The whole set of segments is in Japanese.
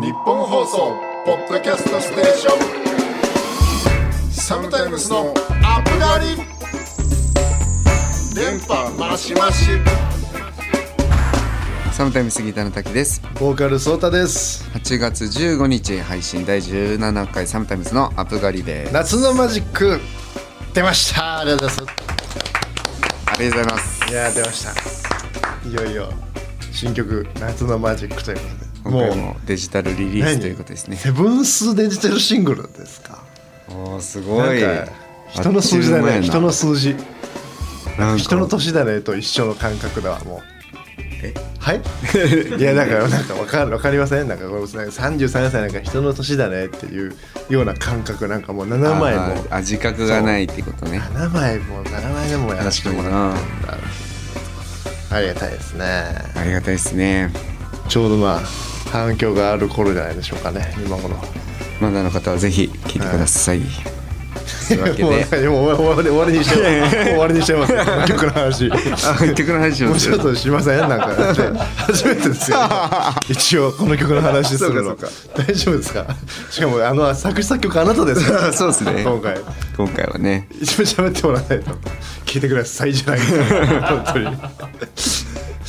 ニッポン放送ポッドキャストステーション。 SOMETIME'S のアップガリ電波マシマシ SOMETIME'S ギターのタッキーです。ボーカルソータです。8月15日配信第17回 SOMETIME'S のアップガリです。夏のマジック。出ました。ありがとうございまありがとうございますす。いやー出ました。いよいよ新曲夏のマジックということで今回もデジタルリリースということですね。セブンスデジタルシングルですか？おーすごい。人の数字だね。人の数字。人の年だねと一緒の感覚だわもう。え？はい？いやだからなんかわかるわかりません？なんかこれ33歳なんか人の年だねっていうような感覚なんかもう7枚も。あ自覚がないってことね。7枚も7枚でもやらせてもらってるんだありがたいですね。ありがたいですね。ちょうどまあ反響がある頃じゃないでしょうかね今頃。まだの方はぜひ聞いてください、というわけ もうでもう終わり終わりにしてもう終わりにしちゃいます 曲の話。あ曲の話もうちょっとしませんなんか。初めてですよ。一応この曲の話するの。大丈夫ですか？しかもあの作詞作曲あなたですかそうですね。今回。今回はね。一番喋ってもらわないと。聞いてくださいじゃない本当に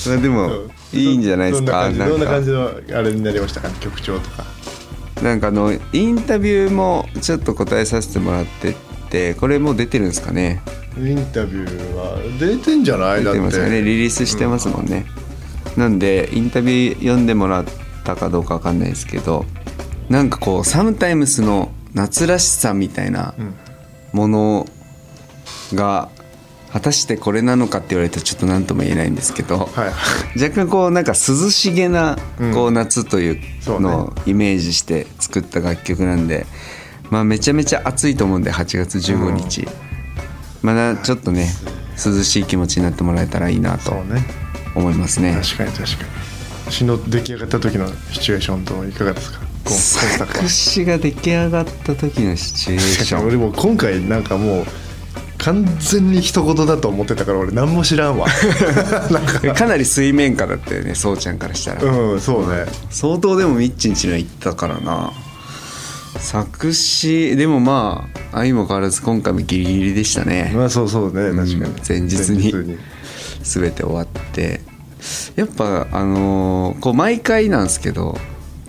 まあでもいいんじゃないですか？どんな感じどんな感じじのあれになりましたか？曲調とか。なんかあのインタビューもちょっと答えさせてもらっててこれもう出てるんですかね？インタビューは出てんじゃない？だって。出てますよね。リリースしてますもんね、なんでインタビュー読んでもらったかどうかわかんないですけどなんかこうサムタイムスの夏らしさみたいなものが果たしてこれなのかって言われるとちょっと何とも言えないんですけど、はい。若干こうなんか涼しげなこう夏というのをイメージして作った楽曲なんで、まあめちゃめちゃ暑いと思うんで8月15日、まだちょっとね涼しい気持ちになってもらえたらいいなと思いますね。確かに確かに。詩の出来上がった時のシチュエーションといかがですか？作詞が出来上がった時のシチュエーション。俺も今回なんかもう完全に一言だと思ってたから俺何も知らんわ。なんか。かなり水面下だったよねそうちゃんからしたら、うんそうね。相当でもミッチンちの言ったからな。作詞でもまあ相も変わらず今回もギリギリでしたね。まあそうそうね確かに。うん前日に。全て終わって。やっぱあのーこう毎回なんですけど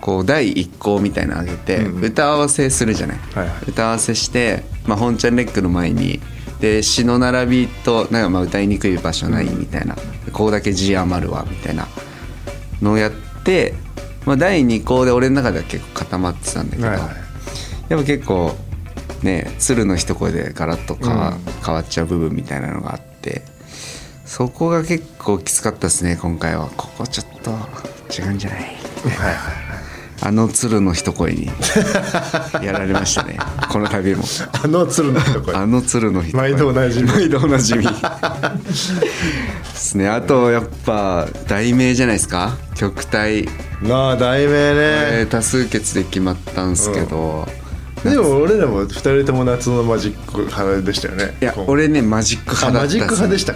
こう第1項みたいなのあげてうんうん。歌合わせするじゃない、はいはい。歌合わせして、まあ、本ちゃんレックの前にで詩の並びとなんかまあ歌いにくい場所ないみたいな、ここだけ字余るわみたいなのをやって、まあ、第2項で俺の中では結構固まってたんだけど、はいはい。やっぱ結構ね鶴の一声でガラッと変わ,、うん。変わっちゃう部分みたいなのがあってそこが結構きつかったですね今回は。ここちょっと違うんじゃない？はいはいあの鶴の一声にやられましたね。この度も。あの鶴の一声。あの鶴の一声。毎度おなじみ。毎度おなじみ。ですね。あとやっぱ題名じゃないですか？曲体、なあ題名ね。えー多数決で決まったんですけど、でも俺らも二人とも夏のマジック派でしたよね。いや今俺ねマジックあ派だったマジック派でしたっ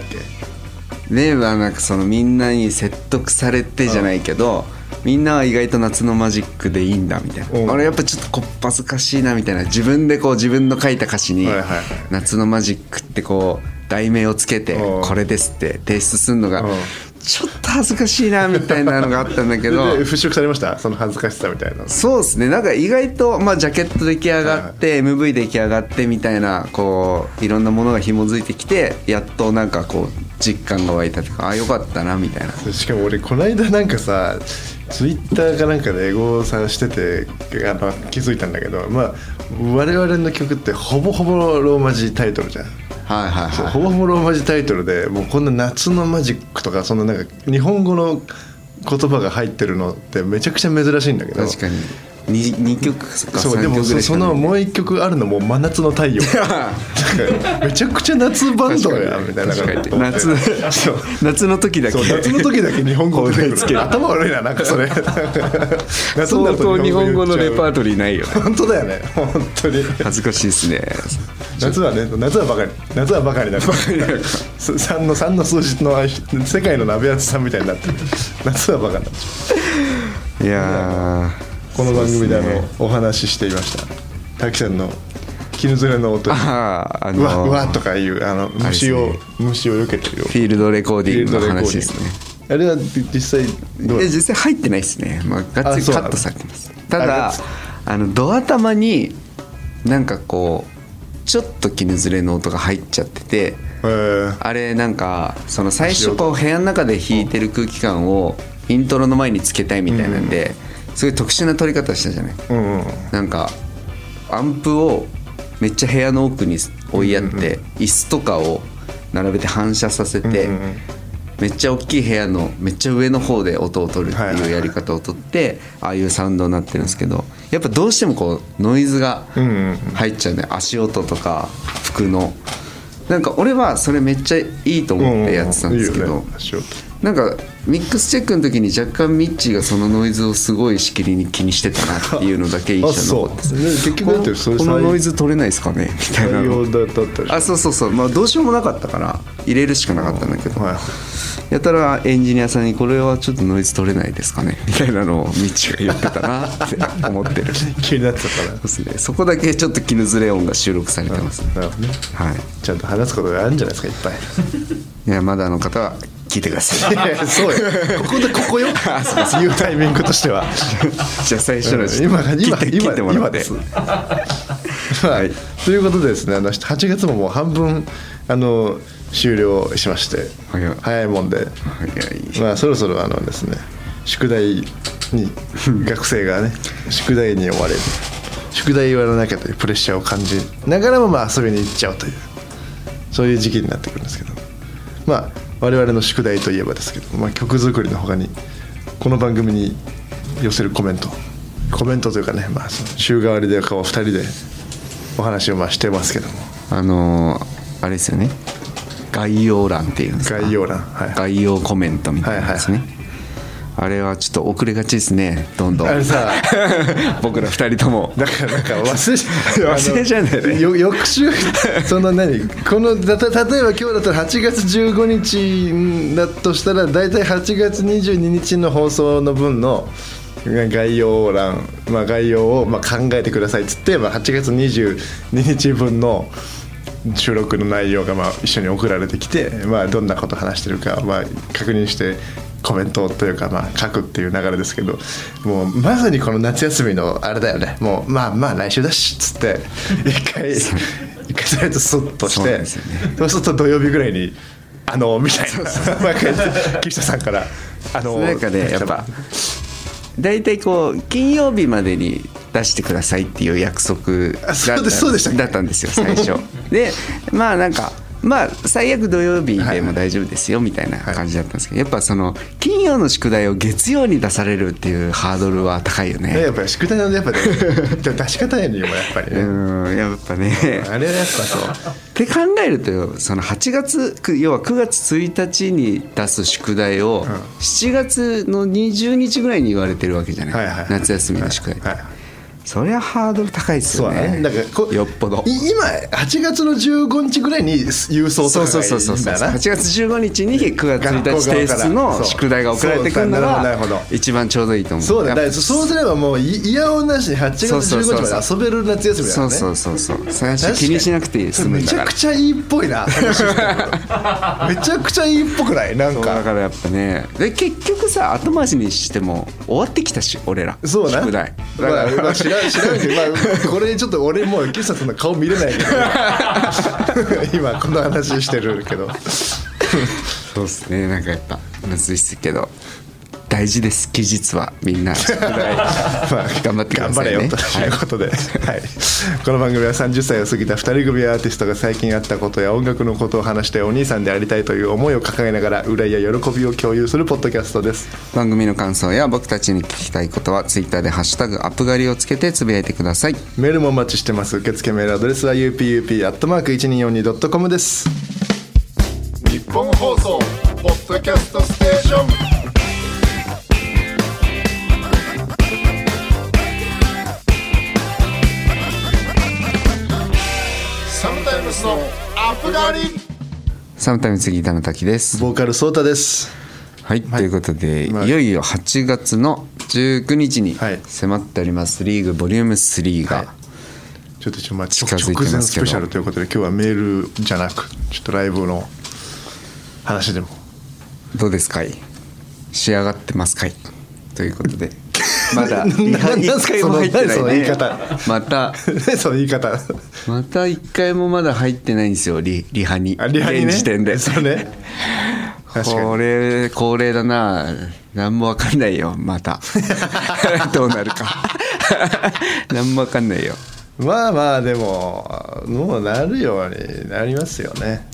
け？ねはなんかそのみんなに説得されてじゃないけど、みんなは意外と夏のマジックでいいんだみたいな、うん。俺やっぱちょっとこっぱずかしいなみたいな。自分でこう自分の書いた歌詞にはいはい。はい「夏のマジック」ってこう題名をつけてうん「これです」って提出するのがうんちょっと恥ずかしいなみたいなのがあったんだけど。で払拭されました？その恥ずかしさみたいなそうですね。なんか意外と、まあ、ジャケット出来上がって MV 出来上がってみたいなこういろんなものが紐づいてきてやっとなんかこう実感が湧いたとかあよかったなみたいな。しかも俺この間なんかさツイッターかなんかでエゴさしててあの気づいたんだけどまあ我々の曲ってほぼほぼローマ字タイトルじゃんはいはいはい。ほぼほぼローマ字タイトルでもうこんな夏のマジックとかそんななんか日本語の言葉が入ってるのってめちゃくちゃ珍しいんだけど。確かに 2, 二曲か3そうでもそのもう一曲あるのも真夏の太陽。めちゃくちゃ夏バンドやみたいな。夏夏の時だけ。夏の時だけ日本語出てくる。つける。頭悪いななんかそれ。相当日本語のレパーリトリーないよね。本当だよね。本当に。恥ずかしいですね。夏はね夏はバカり夏はバカになる3の三の数字の世界の鍋厚さんみたいになってる。夏はバカになっちゃいやーこの番組であのねお話ししていました。滝さんの絹ずれの音あああうわうのわとかいうあの虫を、あれです虫を避けてるよフィールドレコーディングの話ですね。あれは実際どうえ実際入ってないですね、まあ、がっつりあそう。なのカットされてます。たあだあのドア玉になんかこうちょっと絹ずれの音が入っちゃっててえー。あれなんかその最初こう部屋の中で弾いてる空気感をイントロの前につけたいみたいなんで、すごい特殊な撮り方したじゃない。うんうん。なんかアンプをめっちゃ部屋の奥に追いやって、椅子とかを並べて反射させて、うんうんうん。めっちゃ大きい部屋のめっちゃ上の方で音を取るってはいはいはい。いうやり方をとってああいうサウンドになってるんですけどやっぱどうしてもこうノイズがうんうんうん。入っちゃうね足音とか服の。なんか俺はそれめっちゃいいと思ってやってたんですけど。いいよね。足音なんかミックスチェックの時に若干ミッチーがそのノイズをすごいしきりに気にしてたなっていうのだけ印あ象残ってね結局だってそれこのノイズ取れないですかねみたいなあそうそうそう。まあどうしようもなかったから入れるしかなかったんだけど、はいやたらエンジニアさんに「これはちょっとノイズ取れないですかね」みたいなのをミッチーが言ってたなって思ってる。そ う気になってたから。です。ねそこだけちょっと絹ずれ音が収録されてます、なるほどねはい。ちゃんと話すことがあるんじゃないですかいっぱい。いやまだの方は聞いてください。そうよ。ここでここよ。言うタイミングとしては。じゃあ最初の今が今今ってもらって。今です。はい、ということでですねあの8月ももう半分あの終了しまして早い。早いもんで、まあ、そろそろあのですね宿題に学生がね宿題に追われる。宿題やらなきゃというプレッシャーを感じながらもまあ遊びに行っちゃうというそういう時期になってくるんですけど。まあ我々の宿題といえばですけど、まあ、曲作りのほかにこの番組に寄せるコメント。コメントというかね、まあ、週替わりでこう2人でお話をまあしてますけども。あのーあれですよね。概要欄っていうんですか？概要欄はい。概要コメントみたいなですね、はいあれはちょっと遅れがちですねどんどん。あれさ。僕ら二人とも。だからなんか忘れ 忘れちゃうんだよね。翌週その何このだた例えば今日だったら8月15日だとしたら大体8月22日の放送の分の概要欄、まあ、概要をまあ考えてくださいっつって、まあ、8月22日分の収録の内容がまあ一緒に送られてきて、まあ、どんなこと話してるかまあ確認してコメントというかまあ書くっていう流れですけどもうまさにこの夏休みのあれだよね。もうまあまあ来週だしっつって一回一回それとスッとしてそうすると土曜日ぐらいに「あの」みたいな毎回岸田さんから「あの」なんかねやっぱ大体こう金曜日までに出してくださいっていう約束だったんですよ最初。でまあなんかまあ最悪土曜日でも大丈夫ですよみたいな感じだったんですけどやっぱその金曜の宿題を月曜に出されるっていうハードルは高いよね。ねやっぱり宿題のやっぱね 出し方やにもやっぱりね。うんやっぱね。あれはやっぱそう。って考えるとよその8月く要は9月1日に出す宿題を7月の20日ぐらいに言われてるわけじゃない。夏休みの宿題、はいはいそりゃハードル高いですよね。だね。だからこよっぽど。い今8月の15日ぐらいに郵送とかがいいんだな。8月15日に9月1日提出の宿題が送られてくる一番ちょうどいいと思う。そうだだからそうすればもうい嫌おなしに8月そうそうそう15日まで遊べる夏休みだよね。そうそうそうそう。最初気にしなくていい。めちゃだから。くちゃいいっぽいな めちゃくちゃいいっぽくない？なんか。だからやっぱね。で結局さ後回しにしても終わってきたし俺ら。そうな宿題。まあ、まあ、知ら知らんけど、まあ、これちょっと俺もう岸田さんの顔見れないけど。今この話してるけど。そうっすね。なんかやっぱむずいっすけど。大事です期日は。みんな。まあ頑張ってくだ頑張れさいねよということで、はい。この番組は30歳を過ぎた2人組アーティストが最近あったことや音楽のことを話してお兄さんでありたいという思いを掲げながら憂いや喜びを共有するポッドキャストです。番組の感想や僕たちに聞きたいことはツイッターで「ハッシュタグアップ狩り」をつけてつぶやいてください。メールもお待ちしてます。受付メールアドレスは upup.1242.com です。日本放送ポッドキャストステーションスのアップガリサムタイム次田の滝です。ボーカルソータです。はい、ということで、まあいよいよ8月の19日にはい。迫っております、リーグボリューム3が、はい。ちょっと一応まあ近づいて直前ますけど。スペシャルということで今日はメールじゃなくちょっとライブの話でも。どうですかい？仕上がってますかい？ということでまだ。なリハなんすか一回も入ってないその何その言いね方。また。その言い方。また一回もまだ入ってないんですよリリハに。あリハにね。現時点で。そうね。確かに。これ恒例だな。何もわかんないよまた。どうなるか。何もわかんないよ。まあまあでももうなるようになりますよね。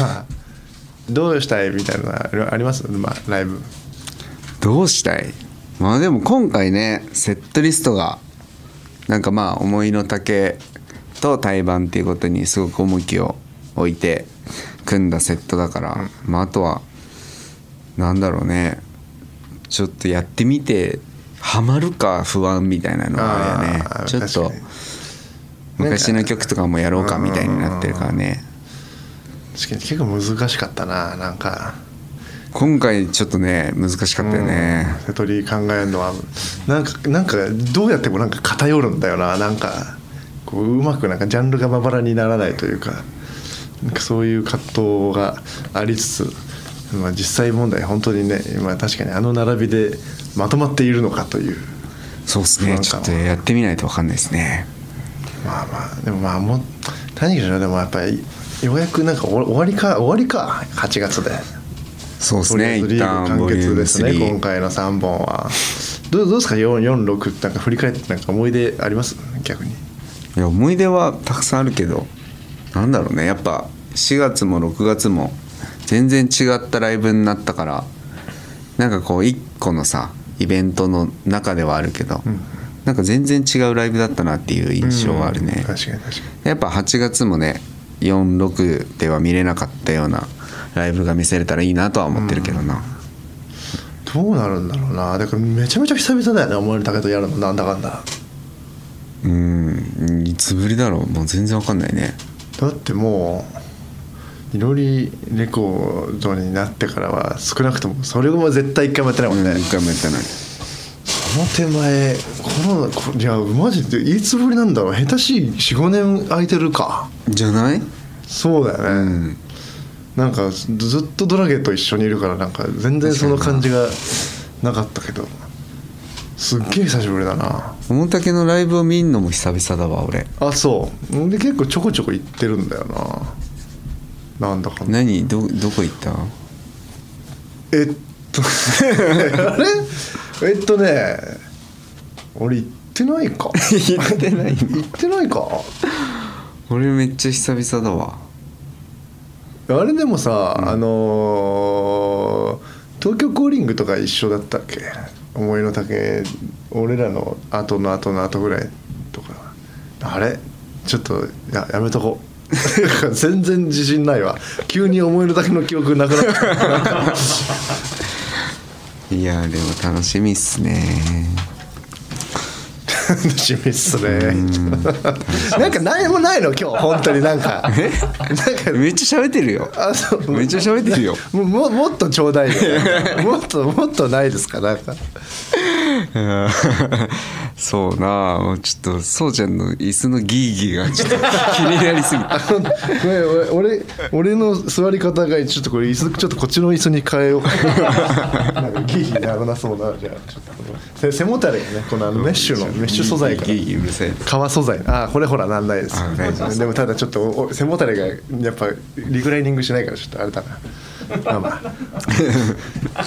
まあどうしたいみたいなのあります？まあライブ。どうしたい？まあでも今回ねセットリストがなんかまあ思いの丈と対バンっていうことにすごく重きを置いて組んだセットだから、まああとはなんだろうねちょっとやってみてハマるか不安みたいなのがあるよね。ちょっと昔の曲とかもやろうかみたいになってるからね。確かに結構難しかったななんか今回ちょっとね難しかったよね、うん。瀬戸り考えるのはなんかなんかどうやってもなんか偏るんだよな。なんかこううまくなんかジャンルがまばらにならないというかなんかそういう葛藤がありつつ、まあ、実際問題本当にね今確かにあの並びでまとまっているのかという。そうですね。ちょっとやってみないと分かんないですね。まあまあでもまあもう何かしらでもやっぱりようやくなんか終わりか終わりか8月で。そうですね一ずリーグ完旦ボリューム結ですね3今回の3本は。どうどうですか？446なんか振り返ってなんか思い出あります？逆に。いや思い出はたくさんあるけどなんだろうね。やっぱ4月も6月も全然違ったライブになったからなんかこう一個のさイベントの中ではあるけど、なんか全然違うライブだったなっていう印象はあるね、確かに確かやっぱ8月もね46では見れなかったようなライブが見せれたらいいなとは思ってるけどな、にどうなるんだろうな。だからめちゃめちゃ久々だよね思いの丈とやるのなんだかんだ。うんいつぶりだろう。もう全然わかんないね。だってもういろりレコードになってからは少なくともそれも絶対一回もやってないもんね、うん一回もやってない。その手前コロナこいやマジでいつぶりなんだろう。下手しい45年空いてるか。じゃない？そうだよね、うんなんかずずっとドラゲと一緒にいるからなんか全然その感じがな。かったけど。すっげえ久しぶりだな。大竹のライブを見んのも久々だわ俺。あそう。で結構ちょこちょこ行ってるんだよな。なんだか何？どどこ行った？えっと あれ？えっとね俺行ってないか。行ってない行ってないか。俺めっちゃ久々だわあれでもさ、あのー東京コーリングとか一緒だったっけ？思いの丈俺らの後の後の後ぐらいとか。あれ？ちょっとややめとこう。全然自信ないわ。急に思いの丈の記憶なくなった。いやでも楽しみっすね楽しみっすね。なんか何もないの？今日。本当になんか。なんか。めっちゃ喋ってるよ。あそう。めっちゃ喋ってるよ。もももっとちょうだいよ。もっともっとないですか？なんか。うん そうなもうちょっとそうちゃんの椅子のギーギーがちょっと気になりすぎて。俺俺の座り方がちょっとこれ椅子ちょっとこっちの椅子に変えよう。なんかギーギーならなそうなじゃあちょっと背もたれがねこのあのメッシュのメッシュ素材から。ギーギーうるさい革素材。あこれほらなんないです。でもただちょっと背もたれがやっぱリクライニングしないからちょっとあれだなまあまあ。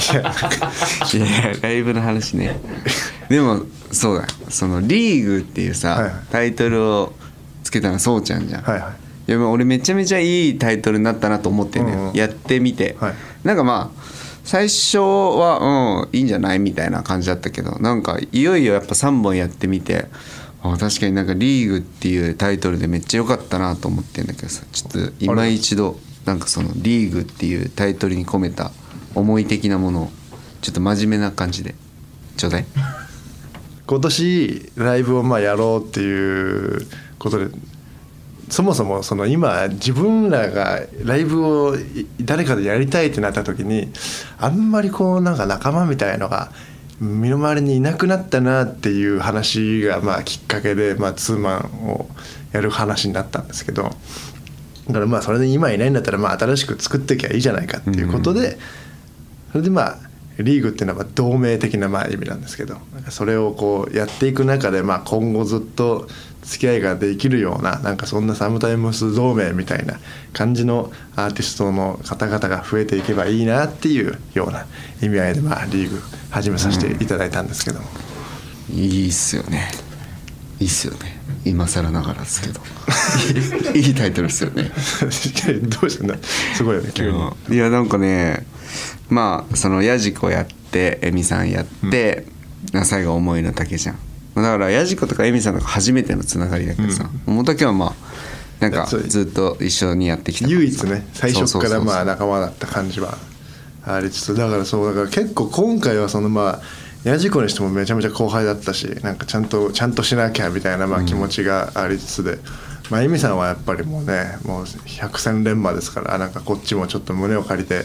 いやいやライブの話ね。でもそうだ。そのリーグっていうさ、はいはい。タイトルをつけたのはそうちゃんじゃん、はいはい。いやまあ俺めちゃめちゃいいタイトルになったなと思ってんだよ、うんうん。やってみて、はい。なんかまあ最初はうんいいんじゃないみたいな感じだったけどなんかいよいよやっぱ3本やってみてあ確かになんか「リーグ」っていうタイトルでめっちゃ良かったなと思ってんだけどさちょっと今一度なんかその「リーグ」っていうタイトルに込めた思い的なものをちょっと真面目な感じでちょうだい。今年ライブをまあやろうっていうことでそもそもその今自分らがライブを誰かでやりたいってなった時にあんまりこうなんか仲間みたいのが身の回りにいなくなったなっていう話がまあきっかけで、まあ、ツーマンをやる話になったんですけどだからまあそれで今いないんだったらまあ新しく作っていきゃいいじゃないかっていうことで、それでまあリーグっていうのはまあ同盟的なまあ意味なんですけどそれをこうやっていく中でまあ今後ずっと付き合いができるようななんかそんなサムタイムス同盟みたいな感じのアーティストの方々が増えていけばいいなっていうような意味合いでまあリーグ始めさせていただいたんですけども、いいっすよねいいっすよね。今更ながらですけど。いいタイトルですよね。どうしたんだすごいよね急に。いやなんかねまあそのヤジコやってエミさんやって、最後思いの丈じゃん。だからヤジコとかエミさんとか初めてのつながりだけどさ桃竹はまあなんかずっと一緒にやってきた唯一ね最初からまあ仲間だった感じはありつつだからそうだから結構今回はそのまあヤジコにしてもめちゃめちゃ後輩だったしなんかちゃんとちゃんとしなきゃみたいなまあ気持ちがありつつで、まあエミさんはやっぱりもうねもう百戦錬磨ですからなんかこっちもちょっと胸を借りて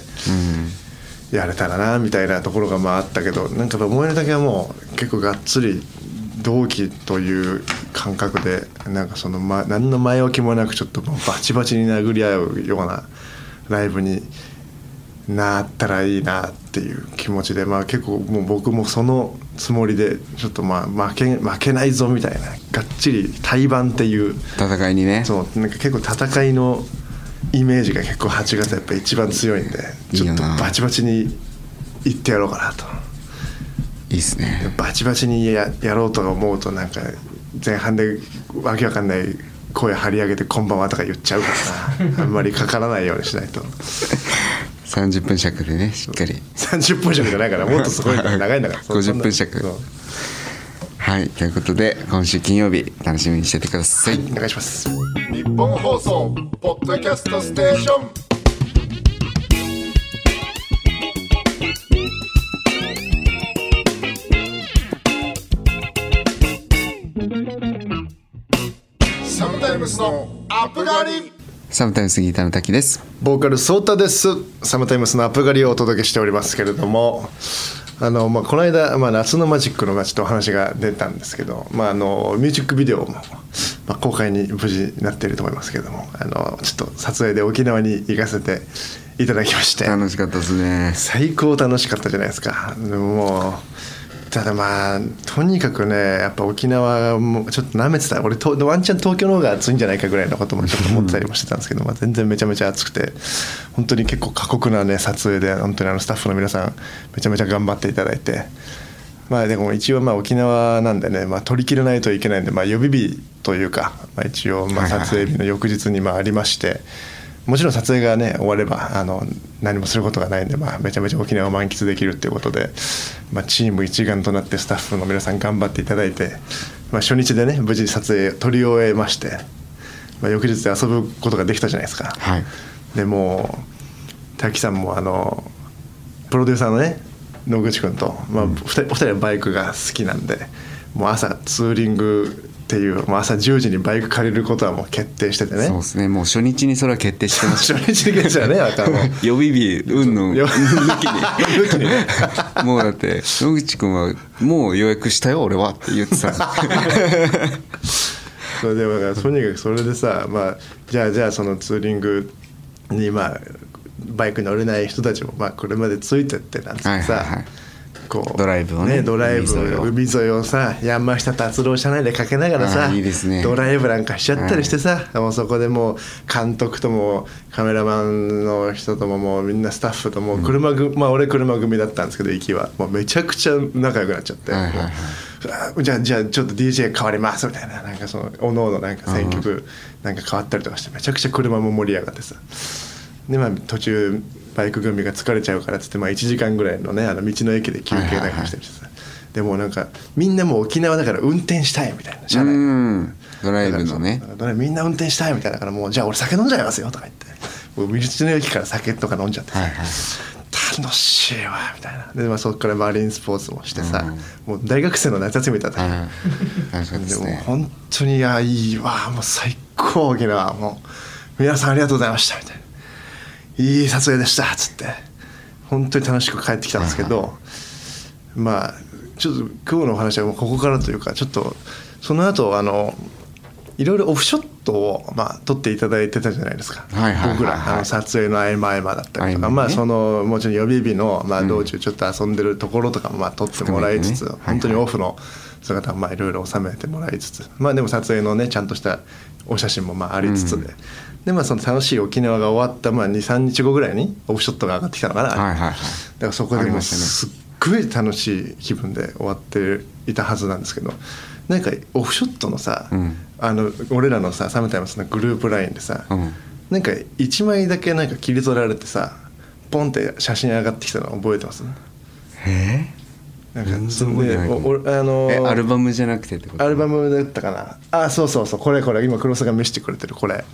やれたらなみたいなところがまああったけどなんか思いの丈はもう結構がっつり同期という感覚でなんかその、ま、何の前置きもなくちょっとバチバチに殴り合うようなライブになったらいいなっていう気持ちで、まあ、結構もう僕もそのつもりでちょっとまあ負け負けないぞみたいながっちり対バンっていう。戦いにね。そう。なんか結構戦いのイメージが結構8月やっぱ一番強いんでちょっとバチバチにいってやろうかなと。いいっすね。バチバチにややろうと思うとなんか前半でわけわかんない声張り上げて「こんばんは」とか言っちゃうからな。あんまりかからないようにしないと30分尺でねしっかり。30分尺じゃないからもっとすごいから長いんだからそ50分尺はいということで今週金曜日楽しみにしててください。お願いします。日本放送ポッドキャストステーション。サムタイムスのアップガリサムタイムスギターの滝です。ボーカルソータです。サムタイムスのアップ狩りをお届けしておりますけれどもあの、まあ、この間、まあ、夏のマジックのまあちょっとお話が出たんですけど、まあ、あのミュージックビデオも、まあ、公開に無事なっていると思いますけれどもあのちょっと撮影で沖縄に行かせていただきまして。楽しかったですね。最高楽しかったじゃないですか。もうただまあとにかくねやっぱ沖縄もちょっと舐めてた俺とワンチャン東京の方が暑いんじゃないかぐらいのこともちょっと思ってたりもしてたんですけど、まあ、全然めちゃめちゃ暑くて本当に結構過酷なね撮影で本当にあのスタッフの皆さんめちゃめちゃ頑張っていただいてまあでも一応まあ沖縄なんでね、まあ、取り切らないといけないんで、まあ、予備日というか、まあ、一応まあはいはいはい撮影日の翌日にまあありまして。もちろん撮影がね終わればあの何もすることがないんで、まあ、めちゃめちゃ沖縄を満喫できるっていうことで、まあ、チーム一丸となってスタッフの皆さん頑張っていただいて、まあ、初日でね無事撮影撮り終えまして、まあ、翌日で遊ぶことができたじゃないですか。はいでもう滝さんもあのプロデューサーのね野口君と、まあ、2人お二人はバイクが好きなんでもう朝ツーリングっていうもう朝10時にバイク借りることはもう決定しててね。そうですね。もう初日にそれは決定してまし 初日でじゃね またもう。た予備日うんぬんよ抜きに抜きに。ね もうだって野口君は「もう予約したよ俺は」って言ってた。それでだからとにかくそれでさ、まあ、じゃあじゃあそのツーリングにまあバイクに乗れない人たちもまあ車でついてってなんつってさ、はいはいはいこうドライブをねドライブ海沿いを。さ山下達郎車内でかけながらさいいですね。ドライブなんかしちゃったりしてさ、もうそこでもう監督ともカメラマンの人とももうみんなスタッフともう車組、まあ俺車組だったんですけど行きは。もうめちゃくちゃ仲良くなっちゃって、はいはいはい。じゃあじゃあちょっと DJ 変わりますみたいななんかそのおのおのなんか選曲なんか変わったりとかしてめちゃくちゃ車も盛り上がってさ。でまあ途中バイク組が疲れちゃうからっつって、まあ、1時間ぐらいのねあの道の駅で休憩なんかしてるしさ、でもなんかみんなもう沖縄だから運転したいみたいな車う内ん。ドライブのね。みんな運転したいみたいだからもうじゃあ俺酒飲んじゃいますよとか言って。もう道の駅から酒とか飲んじゃってさ、はいはい楽しいわみたいな。で、まあ、そこからマリンスポーツもしてさ、もう大学生の夏休みだったはいねはい。楽しかったでもね。本当にいやいいわ。もう最構大きなもう皆さんありがとうございましたみたいないい撮影でしたっつって。本当に楽しく帰ってきたんですけど、まあちょっと今日のお話はもうここからというかちょっとその後あのいろいろオフショットを、まあ、撮っていただいてたじゃないですか、僕らあの撮影の合間合間だったりとか、ね。まあそのもちろん予備日の、まあ、道中ちょっと遊んでるところとかも、まあ、撮ってもらいつつ、ね。本当にオフの姿もまあいろいろ収めてもらいつつ、まあでも撮影のねちゃんとしたお写真もまあありつつで、でまあその楽しい沖縄が終わった、まあ、23日後ぐらいにオフショットが上がってきたのかな、はいはいはい。だからそこでもすっごい楽しい気分で終わっていたはずなんですけどなんかオフショットのさ、うん。あの俺らのさサムタイムスのグループラインでさ、うん。なんか1枚だけなんか切り取られてさポンって写真上がってきたの覚えてます？え。なんか全然覚えてないかも。おおあのーえアルバムじゃなくてってこと？アルバムだったかな。あそうそうそう。これこれ。今黒須が見せてくれてるこれ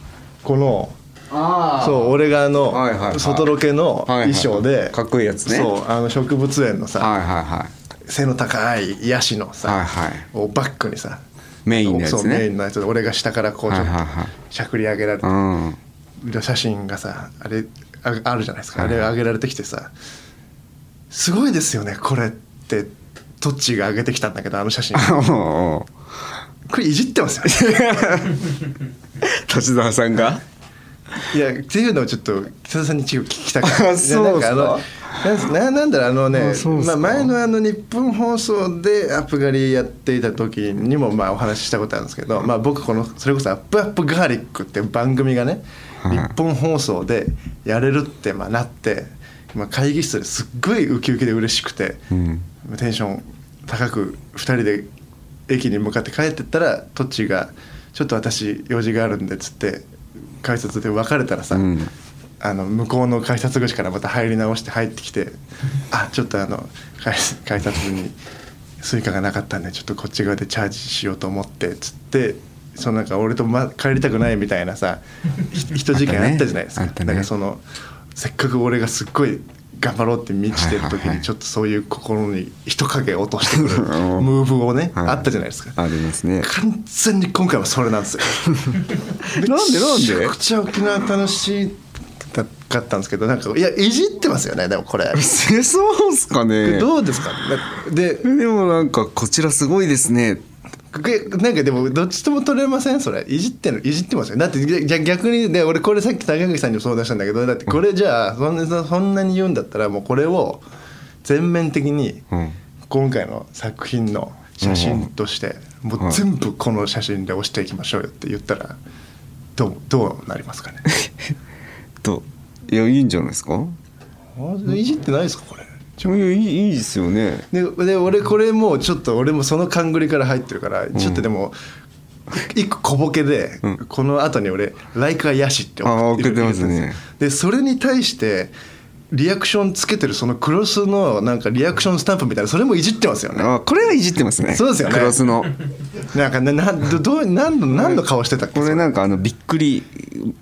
このあそう俺があの、はいはいはい。外ロケの衣装で、はいはい。かっこいいやつね。そうあの植物園のさ、はいはいはい。背の高いヤシのさ、はいはい。をバックにさメインのやつね。そうメインのやつで俺が下からこうちょっとはい。はいはいしゃくり上げられて、うん。写真がさあれああるじゃないですか、はいあれ上げられてきてさすごいですよねこれってトッチーが上げてきたんだけどあの写真 これいじってますよ。ね 立澤さんが？いやっていうのをちょっと北田さんに聞きたかったあそうっすあのななんだろうあのねまあ、前のあの日本放送でアップ狩りやっていた時にもまあお話ししたことあるんですけど、まあ、僕このそれこそ「アップアップガーリック」っていう番組がね、はいニッポン放送でやれるってまあなって、まあ、会議室ですっごいウキウキで嬉しくて、うん。テンション高く2人で駅に向かって帰ってったらタッキーが「ちょっと私用事があるんで」っつって改札で別れたらさ、うん。あの向こうの改札口からまた入り直して入ってきて「あちょっとあの改改札にスイカがなかったんでちょっとこっち側でチャージしようと思って」っつってそのなんか俺と、ま、帰りたくないみたいなさ ひ人事件あったじゃないですか。ね。だからそのせっかく俺がすっごい頑張ろうって満ちてる時にちょっとそういう心に人影を落としてくるム うん。ーブをね、はい。あったじゃないですか。ありますね。完全に今回はそれなんですよ。なんでなんで？めちゃくちゃ沖縄楽しいかったんですけどなんかいやいじってますよねでもこれ。えそうっすかね。どうですか？ででもなんかこちらすごいですね。げなんかでもどっちとも取れません？それ。いじってるいじってますよ。だってじゃ逆にで俺これさっき高木さんにも相談したんだけどだってこれじゃあそんなそんなに言うんだったらもうこれを全面的にうん。今回の作品の写真としてもう全部この写真で押していきましょうよって言ったらどうどうなりますかね？といやいいんじゃないですか？あいじってないですかこれいやいいいいですよね。でで俺これもうちょっと俺もその勘繰りから入ってるからちょっとでも一個小ボケで、うん。この後に俺「ライカヤシ」って送ってますね。でそれに対してリアクションつけてるそのクロスのなんかリアクションスタンプみたいなそれもいじってますよね。あこれはいじってますね。そうですよね。クロスの。なんかななどどう何の何の顔してたっけ？これなんかあのびっくり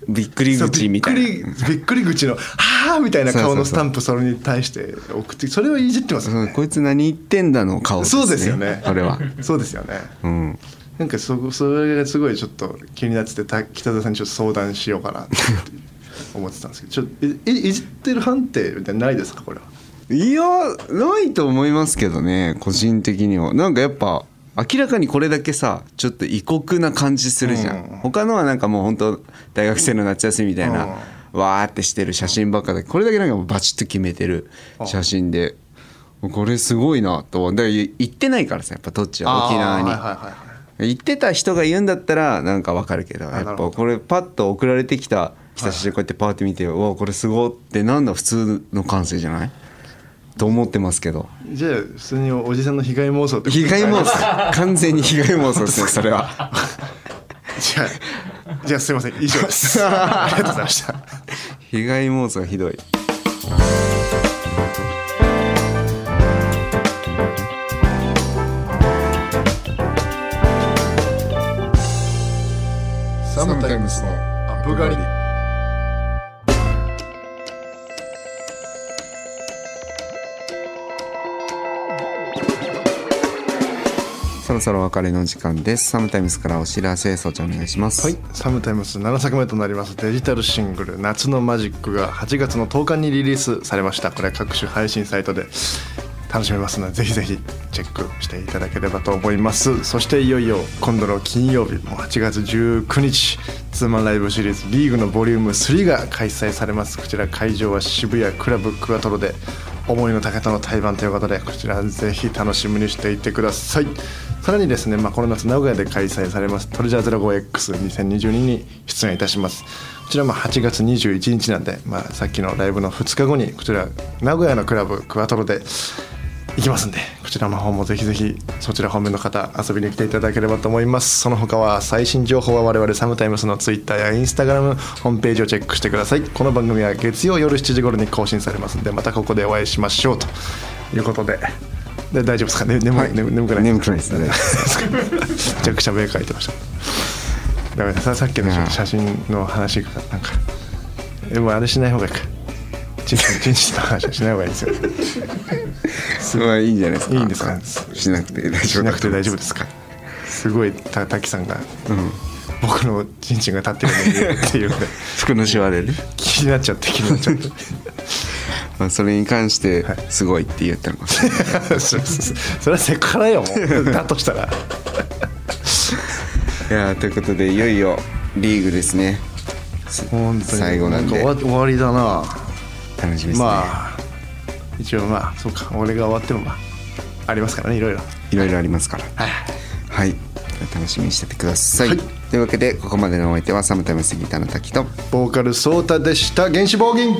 びっくり口みたいなびっくりびっくり口の「はあ」みたいな顔のスタンプそれに対して送ってそれはいじってますよね。うんこいつ何言ってんだの顔ですね。そうですよね。これは。そうですよね。うん。なんかそそれがすごいちょっと気になっててた北田さんにちょっと相談しようかなって 思ってたんですけどちょっといじってる判定みたいなのないですかこれは？いやないと思いますけどね個人的には。なんかやっぱ明らかにこれだけさちょっと異国な感じするじゃん、うん。他のはなんかもう本当大学生の夏休みみたいな、わーってしてる写真ばっかでこれだけなんかもうバチッと決めてる写真でこれすごいなとだから行ってないからさやっぱどっちは沖縄に、はいはいはいはい。行ってた人が言うんだったらなんかわかるけど。やっぱこれパッと送られてきた来た写真こうやってパーって見て「うわこれすご」ってなんだ普通の感性じゃない？と思ってますけど。じゃあ普通におじさんの被害妄想ってこと被害妄想。完全に被害妄想ですねそれは。じゃあじゃあすいません。以上です。ありがとうございました。被害妄想がひどい。サムタイムスのアップ狩りそろ別れの時間です。サムタイムスからお知らせ総長お願いします。はい、サムタイムス7作目となりますデジタルシングル「夏のマジック」が8月の10日にリリースされました。これ各種配信サイトで楽しめますのでぜひぜひチェックしていただければと思います。そしていよいよ今度の金曜日も8月19日ツーマンライブシリーズリーグのボリューム3が開催されます。こちら会場は渋谷クラブクワトロで思いの丈との対バンということでこちらぜひ楽しみにしていてください。さらにですね、まあ、この夏名古屋で開催されますトレジャーゼロ 5X2022 に出演いたします。こちらも8月21日なんで、まあ、さっきのライブの2日後にこちら名古屋のクラブクワトロで行きますんでこちらの方もぜひぜひそちら方面の方遊びに来ていただければと思います。その他は最新情報は我々サムタイムスのツイッターやインスタグラムホームページをチェックしてください。この番組は月曜夜7時頃に更新されますんでまたここでお会いしましょうということで大丈夫ですか？ね眠,、はい。眠眠くない？眠くないですね。めちゃくちゃ目描いてました。だからささっきの写真の話がな。んか。でもあれしない方がいいか。チンチンチンチンの話はしない方がいいですよ。それはいいんじゃないですか？いいんですか？しなくて大丈夫しなくて大丈夫ですか？すごいた滝さんが、僕のチンチンが立ってるのにっていうので。服のシワでね、気になっちゃって気になっちゃってまあ、それに関してはい。すごいって言ったのかもしれないそそれはセクハラよもう。だとしたら。いやーということでいよいよリーグですね。最後なんで。か終わ終わりだな。楽しみですね、まあ一応まあそうか。俺が終わってもまあありますからねいろいろ。いろいろありますから。はい。はい。楽しみにしててください、はい。というわけでここまでのお相手はサムタイムスギターの滝と。ボーカルソータでした。原始暴銀